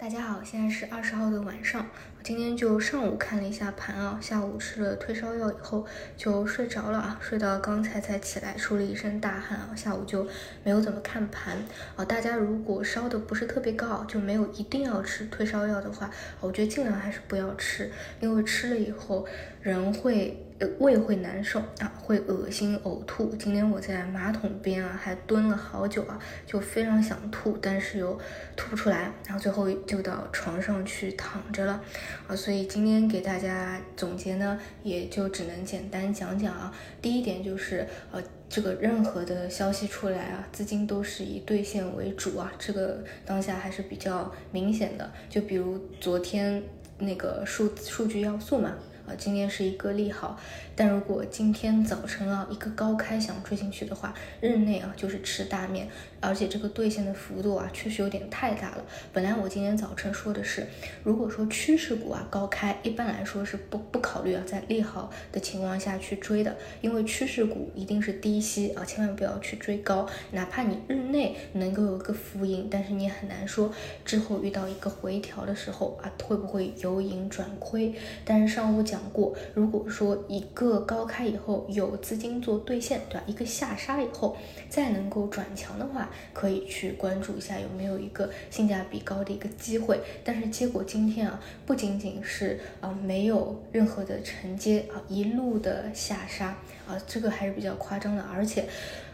大家好，现在是二十号的晚上，我今天就上午看了一下盘啊，下午吃了退烧药以后就睡着了啊，睡到刚才才起来，出了一身大汗啊，下午就没有怎么看盘啊。大家如果烧的不是特别高，就没有一定要吃退烧药的话，我觉得尽量还是不要吃，因为吃了以后人会。胃会难受啊，会恶心呕吐。今天我在马桶边啊，还蹲了好久啊，就非常想吐，但是又吐不出来，然后最后就到床上去躺着了啊。所以今天给大家总结呢，也就只能简单讲讲啊。第一点就是呃，这个任何的消息出来啊，资金都是以兑现为主啊，这个当下还是比较明显的。就比如昨天那个数数据要素嘛。啊今天是一个利好，但如果今天早晨啊一个高开想追进去的话，日内啊就是吃大面，而且这个兑现的幅度啊确实有点太大了。本来我今天早晨说的是，如果说趋势股啊高开，一般来说是不不考虑啊在利好的情况下去追的，因为趋势股一定是低吸啊，千万不要去追高，哪怕你日内能够有一个浮盈，但是你很难说之后遇到一个回调的时候啊会不会由盈转亏。但是上午讲。过，如果说一个高开以后有资金做兑现，对吧？一个下杀以后再能够转强的话，可以去关注一下有没有一个性价比高的一个机会。但是结果今天啊，不仅仅是啊没有任何的承接啊，一路的下杀啊，这个还是比较夸张的，而且。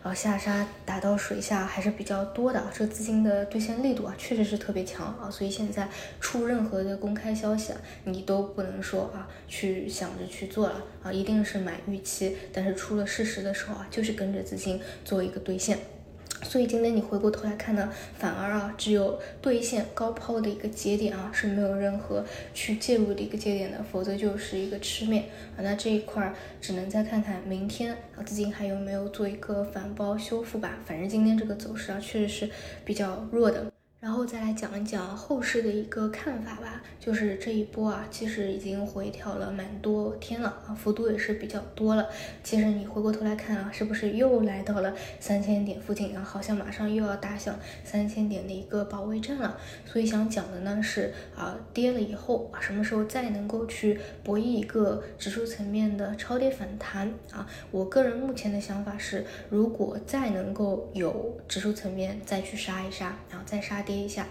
啊，下杀打到水下还是比较多的，这个资金的兑现力度啊，确实是特别强啊，所以现在出任何的公开消息啊，你都不能说啊，去去想着去做了啊，一定是买预期，但是出了事实的时候啊，就是跟着资金做一个兑现。所以今天你回过头来看呢，反而啊，只有兑现高抛的一个节点啊，是没有任何去介入的一个节点的，否则就是一个吃面啊。那这一块只能再看看明天啊，资金还有没有做一个反包修复吧。反正今天这个走势啊，确实是比较弱的。然后再来讲一讲后市的一个看法吧，就是这一波啊，其实已经回调了蛮多天了啊，幅度也是比较多了。其实你回过头来看啊，是不是又来到了三千点附近啊？好像马上又要打响三千点的一个保卫战了。所以想讲的呢是啊，跌了以后啊，什么时候再能够去博弈一个指数层面的超跌反弹啊？我个人目前的想法是，如果再能够有指数层面再去杀一杀，然后再杀。跌一下，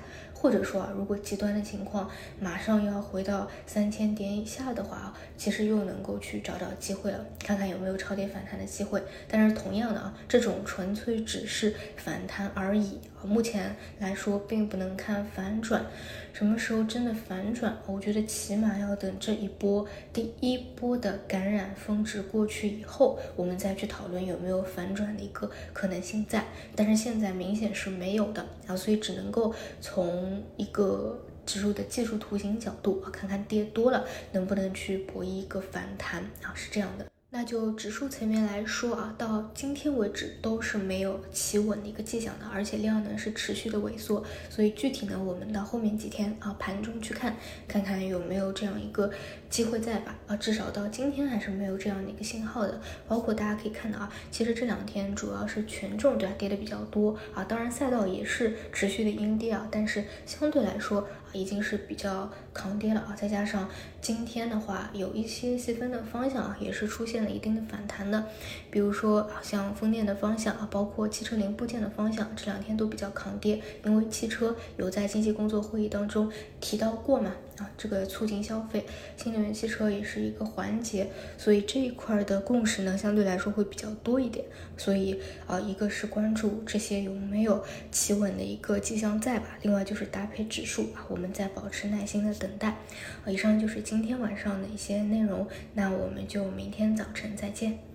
或者说啊，如果极端的情况马上要回到三千点以下的话，其实又能够去找找机会了，看看有没有超跌反弹的机会。但是同样的啊，这种纯粹只是反弹而已。目前来说，并不能看反转。什么时候真的反转？我觉得起码要等这一波第一波的感染峰值过去以后，我们再去讨论有没有反转的一个可能性在。但是现在明显是没有的啊，所以只能够从一个指数的技术图形角度啊，看看跌多了能不能去博弈一个反弹啊，是这样的。那就指数层面来说啊，到今天为止都是没有企稳的一个迹象的，而且量呢是持续的萎缩，所以具体呢，我们到后面几天啊盘中去看，看看有没有这样一个机会在吧？啊，至少到今天还是没有这样的一个信号的。包括大家可以看到啊，其实这两天主要是权重对吧跌的比较多啊，当然赛道也是持续的阴跌啊，但是相对来说。已经是比较抗跌了啊，再加上今天的话，有一些细分的方向啊，也是出现了一定的反弹的，比如说像风电的方向啊，包括汽车零部件的方向，这两天都比较抗跌，因为汽车有在经济工作会议当中提到过嘛。啊，这个促进消费，新能源汽车也是一个环节，所以这一块的共识呢，相对来说会比较多一点。所以啊，一个是关注这些有没有企稳的一个迹象在吧，另外就是搭配指数啊，我们在保持耐心的等待。以上就是今天晚上的一些内容，那我们就明天早晨再见。